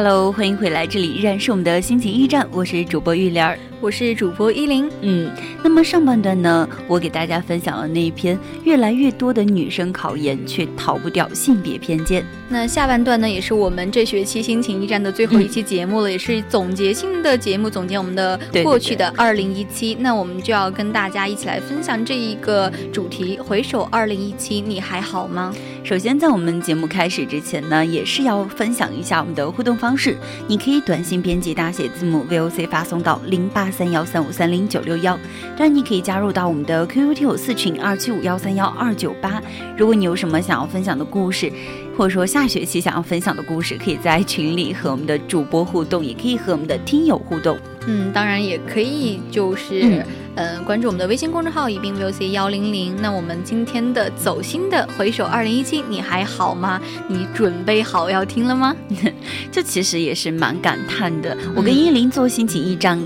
Hello，欢迎回来，这里依然是我们的心情驿站，我是主播玉莲儿。我是主播依林，嗯，那么上半段呢，我给大家分享了那一篇越来越多的女生考研却逃不掉性别偏见。那下半段呢，也是我们这学期心情驿站的最后一期节目了，也是总结性的节目，总结我们的过去的二零一七。那我们就要跟大家一起来分享这一个主题：回首二零一七，你还好吗？首先，在我们节目开始之前呢，也是要分享一下我们的互动方式，你可以短信编辑大写字母 VOC 发送到零八。三幺三五三零九六幺，当然你可以加入到我们的 QQ 听友四群二七五幺三幺二九八。如果你有什么想要分享的故事，或者说下学期想要分享的故事，可以在群里和我们的主播互动，也可以和我们的听友互动。嗯，当然也可以就是嗯关注我们的微信公众号宜宾 VOC 幺零零。那我们今天的走心的回首二零一七，你还好吗？你准备好要听了吗？这其实也是蛮感叹的。我跟依林做心情驿站。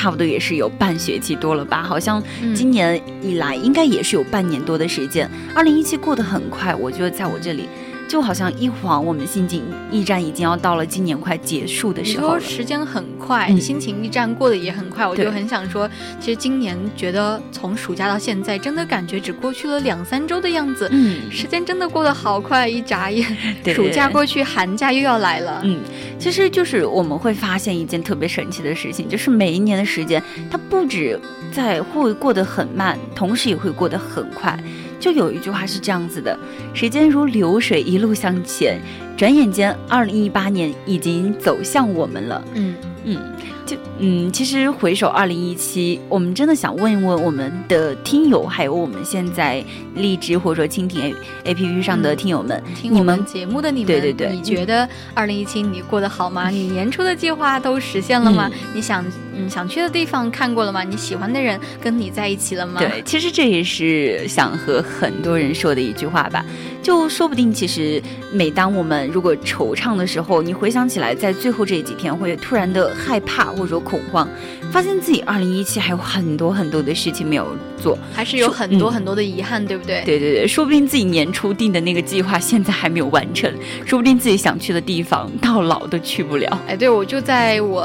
差不多也是有半学期多了吧，好像今年以来应该也是有半年多的时间。二零一七过得很快，我觉得在我这里。就好像一晃，我们心情驿站已经要到了今年快结束的时候了。时间很快，心情驿站过得也很快。我就很想说，其实今年觉得从暑假到现在，真的感觉只过去了两三周的样子。嗯，时间真的过得好快，一眨眼，暑假过去，寒假又要来了。嗯，其实就是我们会发现一件特别神奇的事情，就是每一年的时间，它不止在会过得很慢，同时也会过得很快。就有一句话是这样子的：时间如流水，一路向前，转眼间，二零一八年已经走向我们了。嗯嗯。就嗯，其实回首二零一七，我们真的想问一问我们的听友，还有我们现在荔枝或者说蜻蜓 A P P 上的听友们，听我们节目的你们，对对对，你觉得二零一七你过得好吗？你年初的计划都实现了吗？你想嗯想去的地方看过了吗？你喜欢的人跟你在一起了吗？对，其实这也是想和很多人说的一句话吧。就说不定，其实每当我们如果惆怅的时候，你回想起来，在最后这几天会突然的害怕。或者恐慌，发现自己二零一七还有很多很多的事情没有做，还是有很多很多的遗憾，对不对？对对对，说不定自己年初定的那个计划现在还没有完成，说不定自己想去的地方到老都去不了。哎，对，我就在我。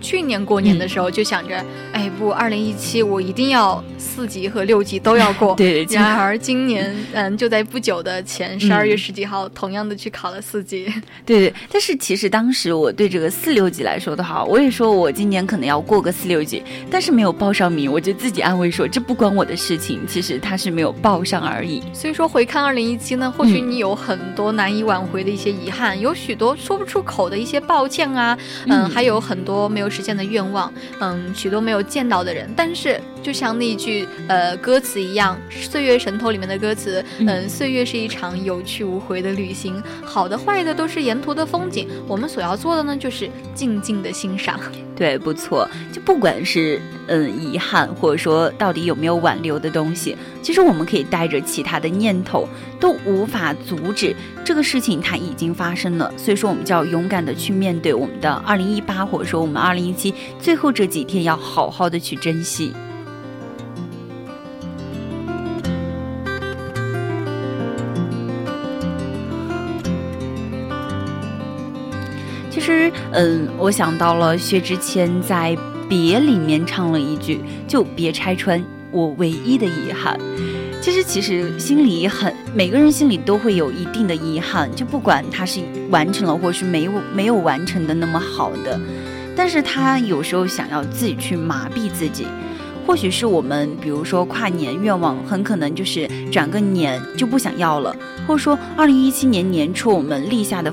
去年过年的时候就想着，哎不，二零一七我一定要四级和六级都要过。对，然而今年，嗯，就在不久的前十二月十几号，同样的去考了四级。对对，但是其实当时我对这个四六级来说的话，我也说我今年可能要过个四六级，但是没有报上名，我就自己安慰说这不关我的事情，其实他是没有报上而已。所以说回看二零一七呢，或许你有很多难以挽回的一些遗憾，有许多说不出口的一些抱歉啊，嗯，还有很多没有。实现的愿望，嗯，许多没有见到的人，但是就像那句呃歌词一样，《岁月神偷》里面的歌词，嗯，岁月是一场有去无回的旅行，好的坏的都是沿途的风景，我们所要做的呢，就是静静的欣赏。对，不错，就不管是嗯遗憾，或者说到底有没有挽留的东西，其实我们可以带着其他的念头，都无法阻止这个事情它已经发生了，所以说我们就要勇敢的去面对我们的二零一八，或者说我们二零一七最后这几天要好好的去珍惜。是，嗯，我想到了薛之谦在《别》里面唱了一句，就别拆穿我唯一的遗憾。其实其实心里很，每个人心里都会有一定的遗憾，就不管他是完成了，或是没有没有完成的那么好的，但是他有时候想要自己去麻痹自己。或许是我们，比如说跨年愿望，很可能就是转个年就不想要了，或者说二零一七年年初我们立下的，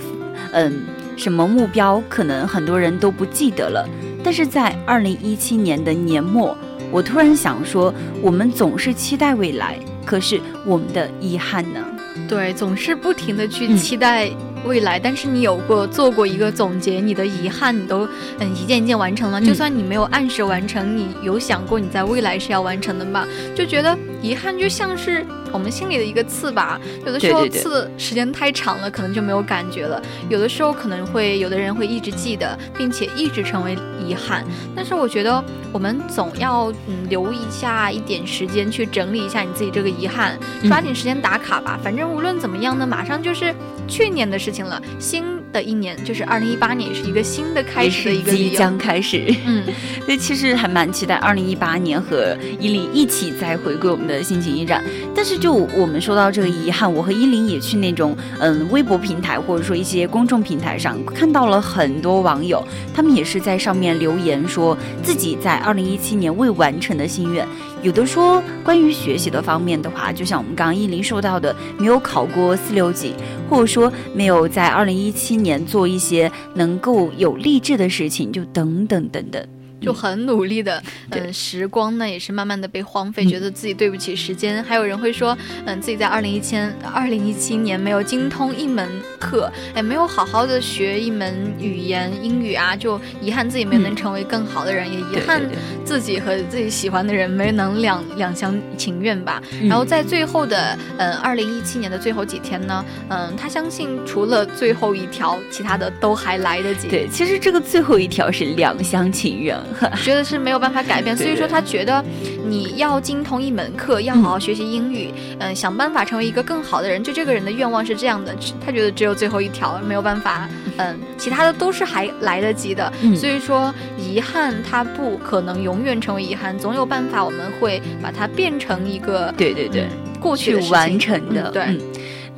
嗯，什么目标，可能很多人都不记得了。但是在二零一七年的年末，我突然想说，我们总是期待未来，可是我们的遗憾呢？对，总是不停的去期待。未来，但是你有过做过一个总结，你的遗憾你都嗯一件一件完成了。就算你没有按时完成，你有想过你在未来是要完成的吗？就觉得遗憾就像是我们心里的一个刺吧。有的时候刺时间太长了，可能就没有感觉了。有的时候可能会有的人会一直记得，并且一直成为遗憾。但是我觉得我们总要嗯留一下一点时间去整理一下你自己这个遗憾，抓紧时间打卡吧。反正无论怎么样呢，马上就是去年的事。情了，新的一年就是二零一八年，也是一个新的开始的一个即将开始。嗯，所以其实还蛮期待二零一八年和依林一起再回归我们的心情驿站。但是就我们说到这个遗憾，我和依林也去那种嗯微博平台或者说一些公众平台上看到了很多网友，他们也是在上面留言说自己在二零一七年未完成的心愿。有的说关于学习的方面的话，就像我们刚刚依林说到的，没有考过四六级，或者说没有在二零一七年做一些能够有励志的事情，就等等等等。就很努力的，嗯，时光呢也是慢慢的被荒废，觉得自己对不起时间。还有人会说，嗯，自己在二零一千二零一七年没有精通一门课，哎，没有好好的学一门语言英语啊，就遗憾自己没能成为更好的人，也遗憾自己和自己喜欢的人没能两两厢情愿吧。然后在最后的，嗯，二零一七年的最后几天呢，嗯，他相信除了最后一条，其他的都还来得及。对，其实这个最后一条是两厢情愿。觉得是没有办法改变，所以说他觉得你要精通一门课，要好好学习英语，嗯，想办法成为一个更好的人。就这个人的愿望是这样的，他觉得只有最后一条没有办法，嗯，其他的都是还来得及的。所以说遗憾他不可能永远成为遗憾，总有办法我们会把它变成一个对对对过去完成的对。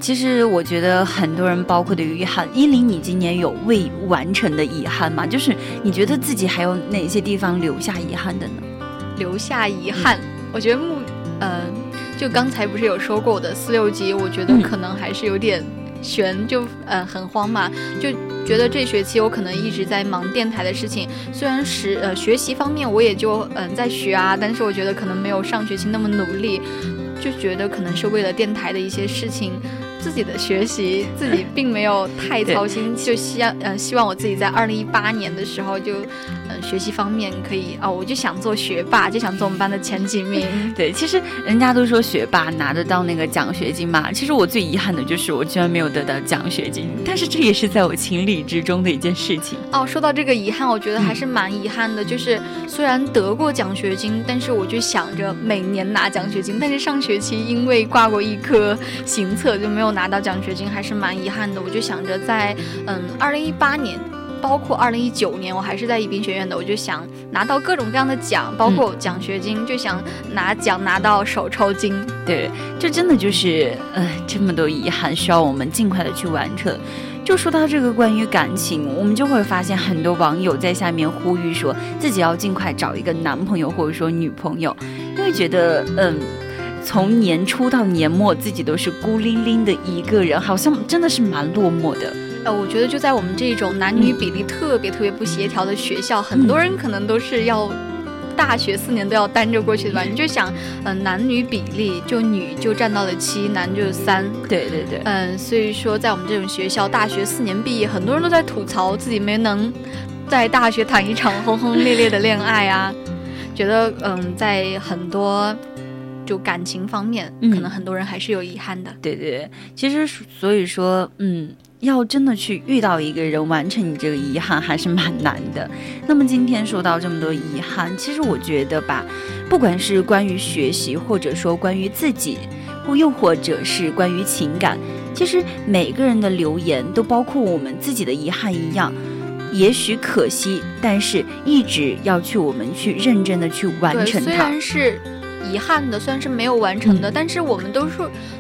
其实我觉得很多人，包括的遗憾，依林，你今年有未完成的遗憾吗？就是你觉得自己还有哪些地方留下遗憾的呢？留下遗憾，我觉得目，嗯，就刚才不是有说过我的四六级，我觉得可能还是有点悬，就嗯很慌嘛，就觉得这学期我可能一直在忙电台的事情，虽然是呃学习方面我也就嗯在学啊，但是我觉得可能没有上学期那么努力，就觉得可能是为了电台的一些事情。自己的学习，自己并没有太操心，就希望，嗯，希望我自己在二零一八年的时候就。嗯，学习方面可以哦，我就想做学霸，就想做我们班的前几名。对，其实人家都说学霸拿得到那个奖学金嘛。其实我最遗憾的就是我居然没有得到奖学金，但是这也是在我情理之中的一件事情。哦，说到这个遗憾，我觉得还是蛮遗憾的。就是虽然得过奖学金，但是我就想着每年拿奖学金，但是上学期因为挂过一科行测就没有拿到奖学金，还是蛮遗憾的。我就想着在嗯，二零一八年。包括二零一九年，我还是在宜宾学院的，我就想拿到各种各样的奖，包括奖学金，就想拿奖拿到手抽筋。对，这真的就是，呃，这么多遗憾，需要我们尽快的去完成。就说到这个关于感情，我们就会发现很多网友在下面呼吁，说自己要尽快找一个男朋友或者说女朋友，因为觉得，嗯，从年初到年末，自己都是孤零零的一个人，好像真的是蛮落寞的。呃，我觉得就在我们这种男女比例特别特别不协调的学校，很多人可能都是要大学四年都要单着过去的吧？你就想，嗯，男女比例就女就占到了七，男就三。对对对。嗯，所以说在我们这种学校，大学四年毕业，很多人都在吐槽自己没能在大学谈一场轰轰烈烈的恋爱啊，觉得嗯，在很多就感情方面，可能很多人还是有遗憾的。对对对，其实所以说，嗯。要真的去遇到一个人，完成你这个遗憾，还是蛮难的。那么今天说到这么多遗憾，其实我觉得吧，不管是关于学习，或者说关于自己，或又或者是关于情感，其实每个人的留言都包括我们自己的遗憾一样。也许可惜，但是一直要去我们去认真的去完成它。虽然是。遗憾的，虽然是没有完成的，但是我们都是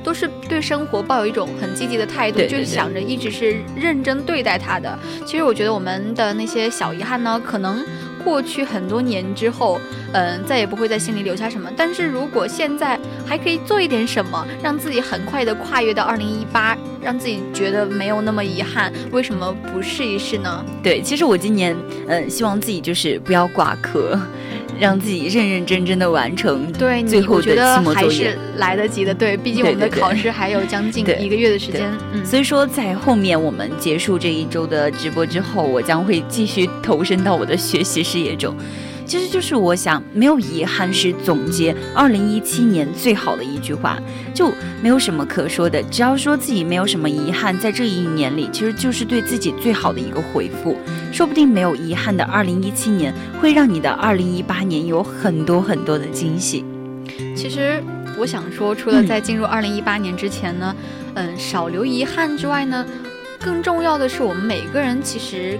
都是对生活抱有一种很积极的态度，对对对就是想着一直是认真对待它的。其实我觉得我们的那些小遗憾呢，可能过去很多年之后，嗯、再也不会在心里留下什么。但是如果现在还可以做一点什么，让自己很快的跨越到二零一八，让自己觉得没有那么遗憾，为什么不试一试呢？对，其实我今年嗯，希望自己就是不要挂科，让自己认认真真的完成对，最后觉得期末作业还是来得及的。对，毕竟我们的考试还有将近一个月的时间。嗯，所以说，在后面我们结束这一周的直播之后，我将会继续投身到我的学习事业中。其实就是我想，没有遗憾是总结二零一七年最好的一句话，就没有什么可说的。只要说自己没有什么遗憾，在这一年里，其实就是对自己最好的一个回复。说不定没有遗憾的二零一七年，会让你的二零一八年有很多很多的惊喜。其实我想说，除了嗯在进入二零一八年之前呢，嗯，少留遗憾之外呢，更重要的是我们每个人其实。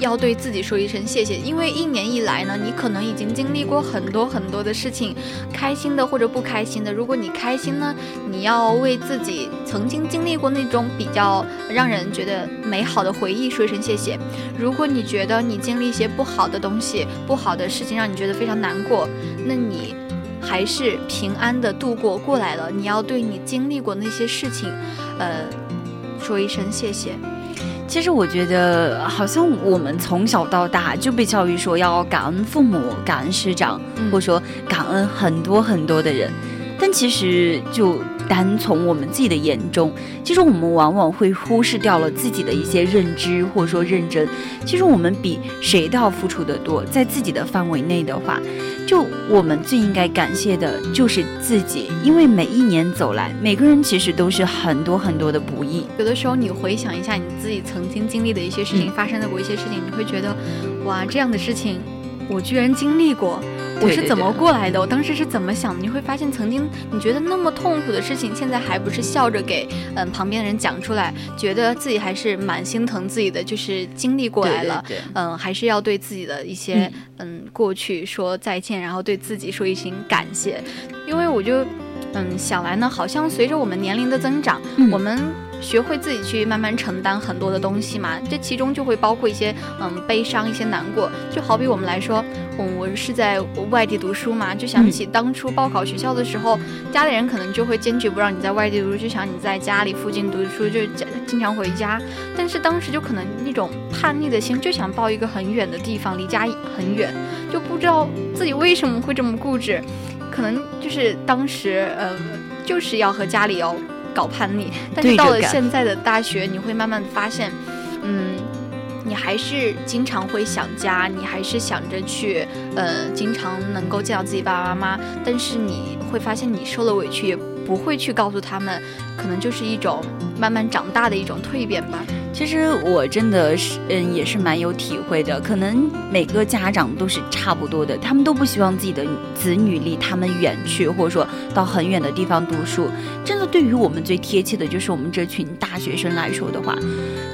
要对自己说一声谢谢，因为一年以来呢，你可能已经经历过很多很多的事情，开心的或者不开心的。如果你开心呢，你要为自己曾经经历过那种比较让人觉得美好的回忆说一声谢谢。如果你觉得你经历一些不好的东西、不好的事情让你觉得非常难过，那你还是平安的度过过来了。你要对你经历过那些事情，呃，说一声谢谢。其实我觉得，好像我们从小到大就被教育说要感恩父母、感恩师长，嗯或者说感恩很多很多的人。但其实，就单从我们自己的眼中，其实我们往往会忽视掉了自己的一些认知或者说认真。其实我们比谁都要付出的多，在自己的范围内的话，就我们最应该感谢的就是自己，因为每一年走来，每个人其实都是很多很多的不易。有的时候你回想一下你自己曾经经历的一些事情，嗯发生的过一些事情，你会觉得，哇，这样的事情我居然经历过。我是怎么过来的？我当时是怎么想的？你会发现，曾经你觉得那么痛苦的事情，现在还不是笑着给嗯旁边的人讲出来，觉得自己还是蛮心疼自己的，就是经历过来了。对对对嗯，还是要对自己的一些嗯过去说再见，然后对自己说一声感谢，因为我就嗯想来呢，好像随着我们年龄的增长，嗯我们学会自己去慢慢承担很多的东西嘛，这其中就会包括一些嗯悲伤、一些难过，就好比我们来说，我我是在外地读书嘛，就想起当初报考学校的时候，家里人可能就会坚决不让你在外地读书，就想你在家里附近读书，就经常回家。但是当时就可能那种叛逆的心，就想报一个很远的地方，离家很远，就不知道自己为什么会这么固执，可能就是当时呃就是要和家里要搞叛逆，但是到了现在的大学，你会慢慢地发现，嗯。你还是经常会想家，你还是想着去，呃，经常能够见到自己爸爸妈妈，但是你会发现你受了委屈，也不会去告诉他们，可能就是一种慢慢长大的一种蜕变吧。其实我真的是，嗯，也是蛮有体会的。可能每个家长都是差不多的，他们都不希望自己的子女离他们远去，或者说到很远的地方读书。真的，对于我们最贴切的就是我们这群大学生来说的话，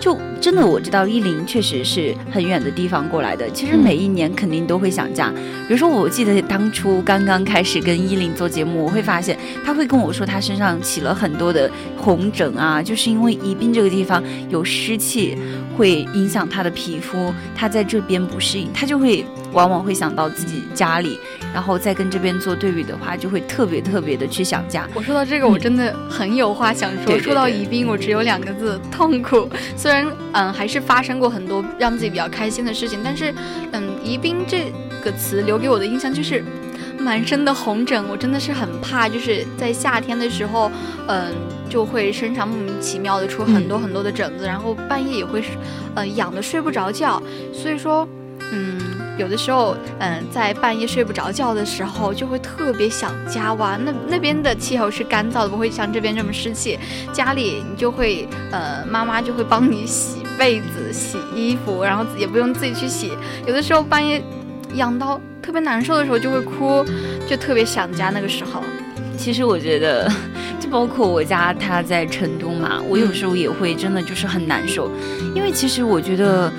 就真的我知道依林确实是很远的地方过来的。其实嗯每一年肯定都会想家。比如说，我记得当初刚刚开始跟依林做节目，我会发现他会跟我说他身上起了很多的红疹啊，就是因为宜宾这个地方有湿气，会影响他的皮肤，他在这边不适应，他就会往往会想到自己家里，然后再跟这边做对比的话，就会特别特别的去想家。我说到这个，我真的很有话想说。说到宜宾，我只有两个字：痛苦。虽然嗯，还是发生过很多让自己比较开心的事情，但是嗯，宜宾这个词留给我的印象就是。满身的红疹，我真的是很怕，就是在夏天的时候，嗯，就会身上莫名其妙的出很多很多的疹子，然后半夜也会，呃，痒的睡不着觉。所以说，嗯，有的时候，嗯，在半夜睡不着觉的时候，就会特别想家哇。那那边的气候是干燥的，不会像这边这么湿气。家里你就会，呃，妈妈就会帮你洗被子、洗衣服，然后也不用自己去洗。有的时候半夜痒到特别难受的时候就会哭，就特别想家那个时候。其实我觉得，就包括我家他在成都嘛，我有时候也会真的就是很难受，因为其实我觉得，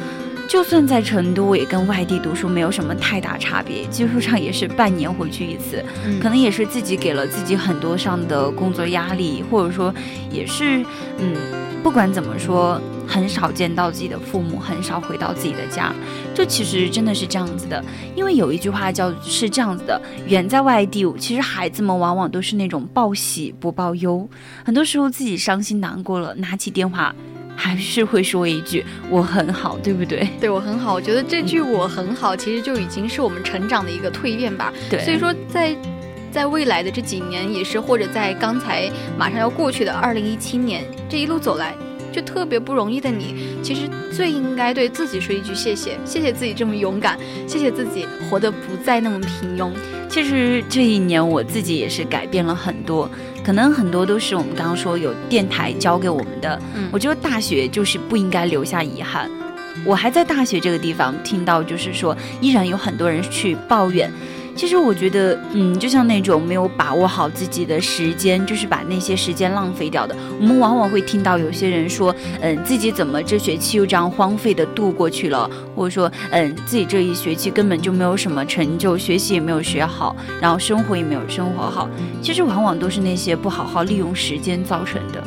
就算在成都，也跟外地读书没有什么太大差别，基本上也是半年回去一次，嗯可能也是自己给了自己很多上的工作压力，或者说也是，嗯，不管怎么说，很少见到自己的父母，很少回到自己的家，这其实真的是这样子的。因为有一句话叫是这样子的：远在外地，其实孩子们往往都是那种报喜不报忧，很多时候自己伤心难过了，拿起电话。还是会说一句“我很好”，对不对？对我很好，我觉得这句“我很好”其实就已经是我们成长的一个蜕变吧。对，所以说在在未来的这几年，也是或者在刚才马上要过去的二零一七年这一路走来，就特别不容易的你，其实最应该对自己说一句谢谢，谢谢自己这么勇敢，谢谢自己活得不再那么平庸。其实这一年我自己也是改变了很多，可能很多都是我们刚刚说有电台教给我们的。嗯我觉得大学就是不应该留下遗憾。我还在大学这个地方听到，就是说依然有很多人去抱怨。其实我觉得，嗯，就像那种没有把握好自己的时间，就是把那些时间浪费掉的。我们往往会听到有些人说，嗯，自己怎么这学期又这样荒废的度过去了，或者说，嗯，自己这一学期根本就没有什么成就，学习也没有学好，然后生活也没有生活好。其实往往都是那些不好好利用时间造成的。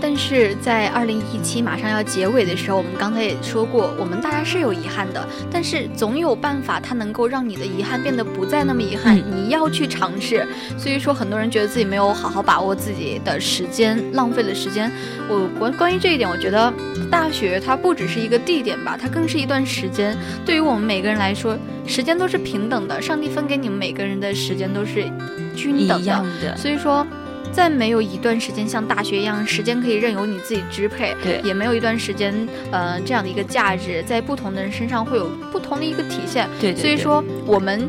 但是在二零一七马上要结尾的时候，我们刚才也说过，我们大家是有遗憾的，但是总有办法，它能够让你的遗憾变得不再那么遗憾。嗯你要去尝试。所以说，很多人觉得自己没有好好把握自己的时间，浪费了时间。我关关于这一点，我觉得大学它不只是一个地点吧，它更是一段时间。对于我们每个人来说，时间都是平等的，上帝分给你们每个人的时间都是均等的。的，所以说，在没有一段时间像大学一样，时间可以任由你自己支配，对也没有一段时间，呃，这样的一个价值，在不同的人身上会有不同的一个体现。对对对所以说，我们，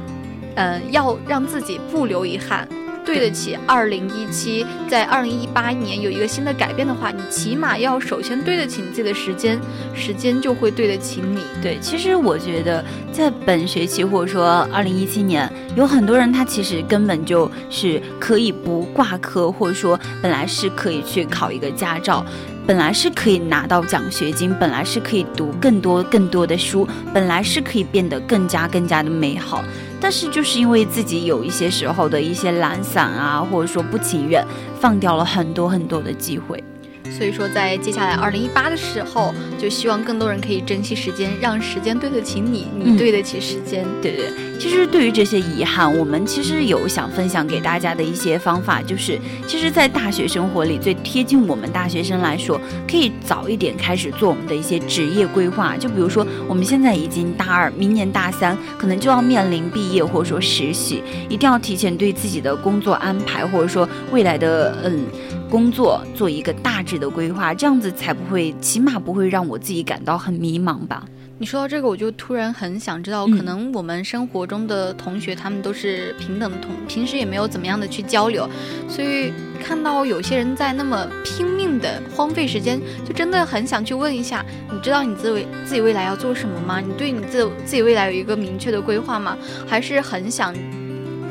呃，要让自己不留遗憾。对得起二零一七，在二零一八年有一个新的改变的话，你起码要首先对得起你自己的时间，时间就会对得起你。对，其实我觉得在本学期或者说二零一七年，有很多人他其实根本就是可以不挂科，或者说本来是可以去考一个驾照。本来是可以拿到奖学金，本来是可以读更多更多的书，本来是可以变得更加更加的美好，但是就是因为自己有一些时候的一些懒散啊，或者说不情愿，放掉了很多很多的机会。所以说，在接下来二零一八的时候，就希望更多人可以珍惜时间，让时间对得起你，你嗯对得起时间。对对，其实对于这些遗憾，我们其实有想分享给大家的一些方法，就是其实，在大学生活里最贴近我们大学生来说，可以早一点开始做我们的一些职业规划。就比如说，我们现在已经大二，明年大三，可能就要面临毕业或者说实习，一定要提前对自己的工作安排，或者说未来的嗯。工作做一个大致的规划，这样子才不会，起码不会让我自己感到很迷茫吧。你说到这个，我就突然很想知道，嗯可能我们生活中的同学，他们都是平等的同，平时也没有怎么样的去交流，所以看到有些人在那么拼命的荒废时间，就真的很想去问一下，你知道你自己自己未来要做什么吗？你对你自自己未来有一个明确的规划吗？还是很想，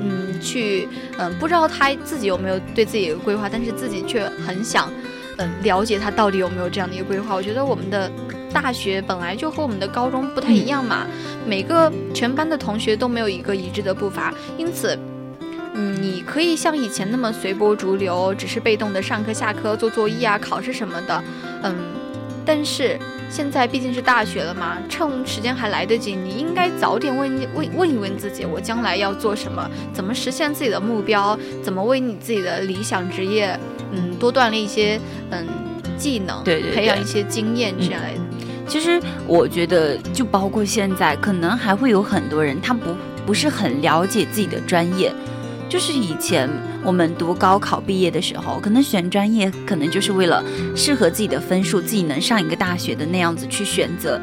嗯，去，嗯，不知道他自己有没有对自己有规划，但是自己却很想，嗯，了解他到底有没有这样的一个规划。我觉得我们的大学本来就和我们的高中不太一样嘛，每个全班的同学都没有一个一致的步伐，因此。嗯，你可以像以前那么随波逐流，只是被动的上课、下课、做作业啊、考试什么的，嗯，但是现在毕竟是大学了嘛，趁时间还来得及，你应该早点问问问一问自己，我将来要做什么，怎么实现自己的目标，怎么为你自己的理想职业，嗯，多锻炼一些嗯技能，对对对培养一些经验之类的。其实我觉得，就包括现在，可能还会有很多人，他不不是很了解自己的专业。就是以前我们读高考毕业的时候，可能选专业，可能就是为了适合自己的分数，自己能上一个大学的那样子去选择。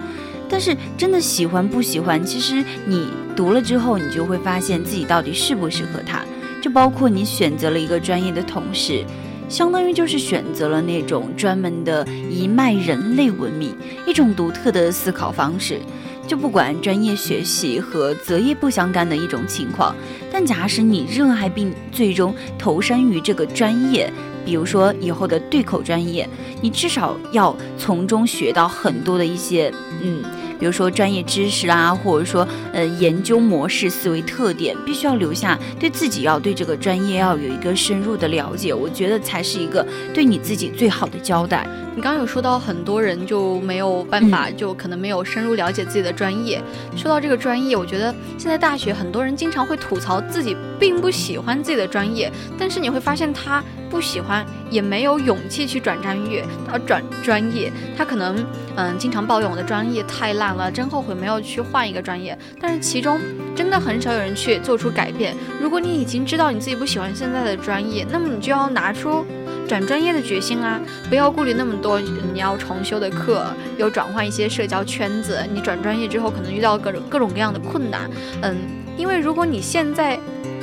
但是真的喜欢不喜欢，其实你读了之后，你就会发现自己到底适不适合它。就包括你选择了一个专业的同时，相当于就是选择了那种专门的一脉人类文明，一种独特的思考方式。就不管专业学习和择业不相干的一种情况，但假使你热爱并最终投身于这个专业，比如说以后的对口专业，你至少要从中学到很多的一些嗯比如说专业知识啊，或者说呃研究模式、思维特点，必须要留下对自己要对这个专业要有一个深入的了解，我觉得才是一个对你自己最好的交代。你刚刚有说到很多人就没有办法，就可能没有深入了解自己的专业。说到这个专业，我觉得现在大学很多人经常会吐槽自己并不喜欢自己的专业，但是你会发现他不喜欢，也没有勇气去转专业，呃转专业，他可能嗯经常抱怨我的专业太烂了，真后悔没有去换一个专业。但是其中真的很少有人去做出改变。如果你已经知道你自己不喜欢现在的专业，那么你就要拿出。转专业的决心啊，不要顾虑那么多，你要重修的课，有转换一些社交圈子。你转专业之后，可能遇到各种各种各样的困难，嗯，因为如果你现在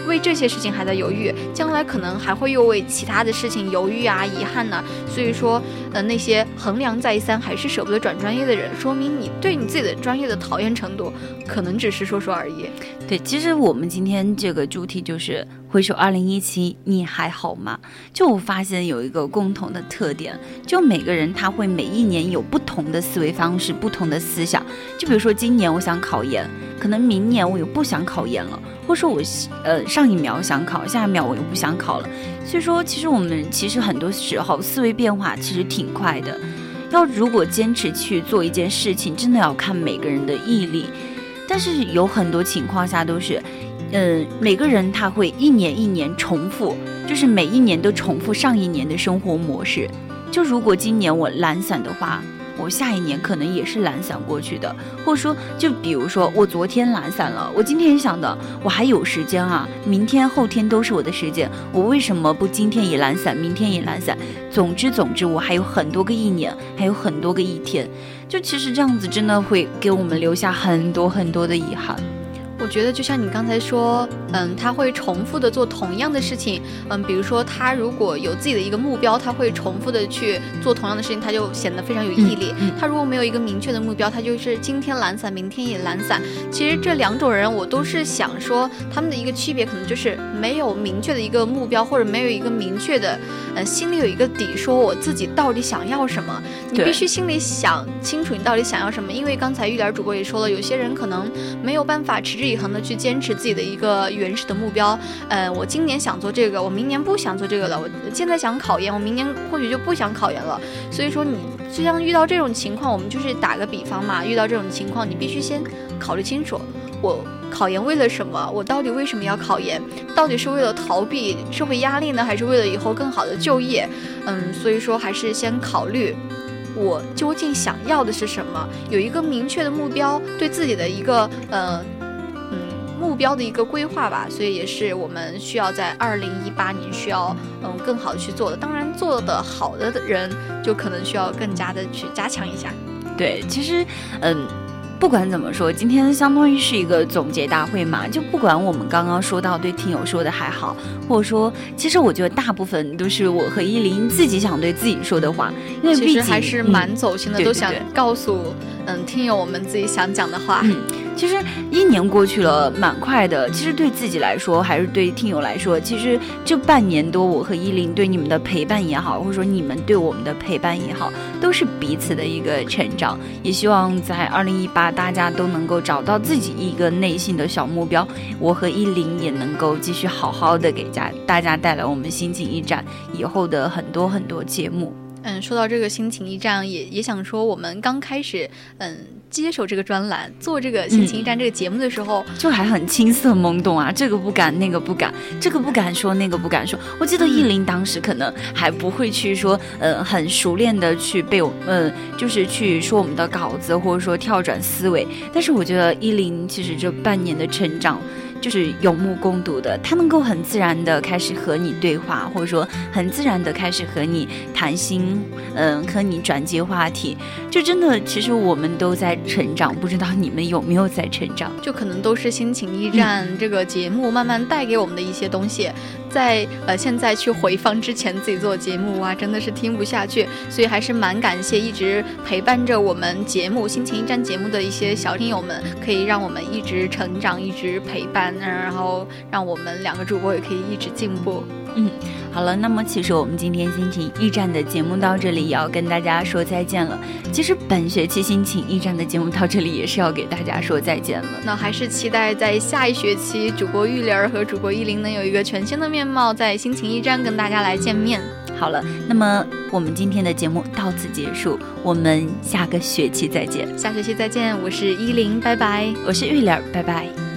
为这些事情还在犹豫，将来可能还会又为其他的事情犹豫啊、遗憾呢。所以说，呃，那些衡量再三还是舍不得转专业的人，说明你对你自己的专业的讨厌程度，可能只是说说而已。对，其实我们今天这个主题就是回首二零一七，你还好吗？就我发现有一个共同的特点，就每个人他会每一年有不同的思维方式，不同的思想。就比如说今年我想考研，可能明年我又不想考研了，或者说我呃上一秒想考，下一秒我又不想考了。所以说，其实我们其实很多时候思维变化其实挺快的。要如果坚持去做一件事情，真的要看每个人的毅力。但是有很多情况下都是，嗯，每个人他会一年一年重复，就是每一年都重复上一年的生活模式。就如果今年我懒散的话。我下一年可能也是懒散过去的，或者说，就比如说我昨天懒散了，我今天也想的我还有时间啊，明天后天都是我的时间，我为什么不今天也懒散，明天也懒散？总之总之，我还有很多个一年，还有很多个一天，就其实这样子真的会给我们留下很多很多的遗憾。我觉得就像你刚才说，嗯，他会重复的做同样的事情，嗯，比如说他如果有自己的一个目标，他会重复的去做同样的事情，他就显得非常有毅力。他如果没有一个明确的目标，他就是今天懒散，明天也懒散。其实这两种人，我都是想说，他们的一个区别可能就是没有明确的一个目标，或者没有一个明确的，呃，心里有一个底，说我自己到底想要什么。你必须心里想清楚你到底想要什么，因为刚才玉莲主播也说了，有些人可能没有办法持之以恒的去坚持自己的一个原始的目标。呃，我今年想做这个，我明年不想做这个了。我现在想考研，我明年或许就不想考研了。所以说，你就像遇到这种情况，我们就是打个比方嘛，遇到这种情况，你必须先考虑清楚，我考研为了什么？我到底为什么要考研？到底是为了逃避社会压力呢，还是为了以后更好的就业？嗯，所以说还是先考虑。我究竟想要的是什么？有一个明确的目标，对自己的一个呃目标的一个规划吧。所以也是我们需要在二零一八年需要嗯更好的去做的。当然，做的好的人就可能需要更加的去加强一下。对，其实嗯。不管怎么说，今天相当于是一个总结大会嘛。就不管我们刚刚说到对听友说的还好，或者说，其实我觉得大部分都是我和依林自己想对自己说的话，因为其实还是蛮走心的，都想告诉嗯听友我们自己想讲的话。其实一年过去了，蛮快的。其实对自己来说，还是对听友来说，其实这半年多，我和依林对你们的陪伴也好，或者说你们对我们的陪伴也好，都是彼此的一个成长。也希望在二零一八，大家都能够找到自己一个内心的小目标。我和依林也能够继续好好的给家大家带来我们心情驿站以后的很多很多节目。嗯，说到这个心情驿站，也也想说，我们刚开始，嗯，接手这个专栏，做这个心情驿站这个节目的时候，就还很青涩懵懂啊，这个不敢，那个不敢，这个不敢说，那个不敢说。我记得依林当时可能还不会去说，嗯，很熟练的去背，呃，就是去说我们的稿子，或者说跳转思维。但是我觉得依林其实这半年的成长。就是有目共睹的，他能够很自然的开始和你对话，或者说很自然的开始和你谈心，嗯，和你转接话题，就真的，其实我们都在成长，不知道你们有没有在成长？就可能都是心情驿站这个节目慢慢带给我们的一些东西。在呃现在去回放之前自己做节目哇，真的是听不下去，所以还是蛮感谢一直陪伴着我们节目《心情驿站》节目的一些小听友们，可以让我们一直成长，一直陪伴，嗯然后让我们两个主播也可以一直进步。嗯好了，那么其实我们今天心情驿站的节目到这里也要跟大家说再见了。其实本学期心情驿站的节目到这里也是要给大家说再见了。那还是期待在下一学期，主播玉玲儿和主播依林能有一个全新的面貌，在心情驿站跟大家来见面。好了，那么我们今天的节目到此结束，我们下个学期再见。下学期再见，我是依林，拜拜。我是玉莲儿，拜拜。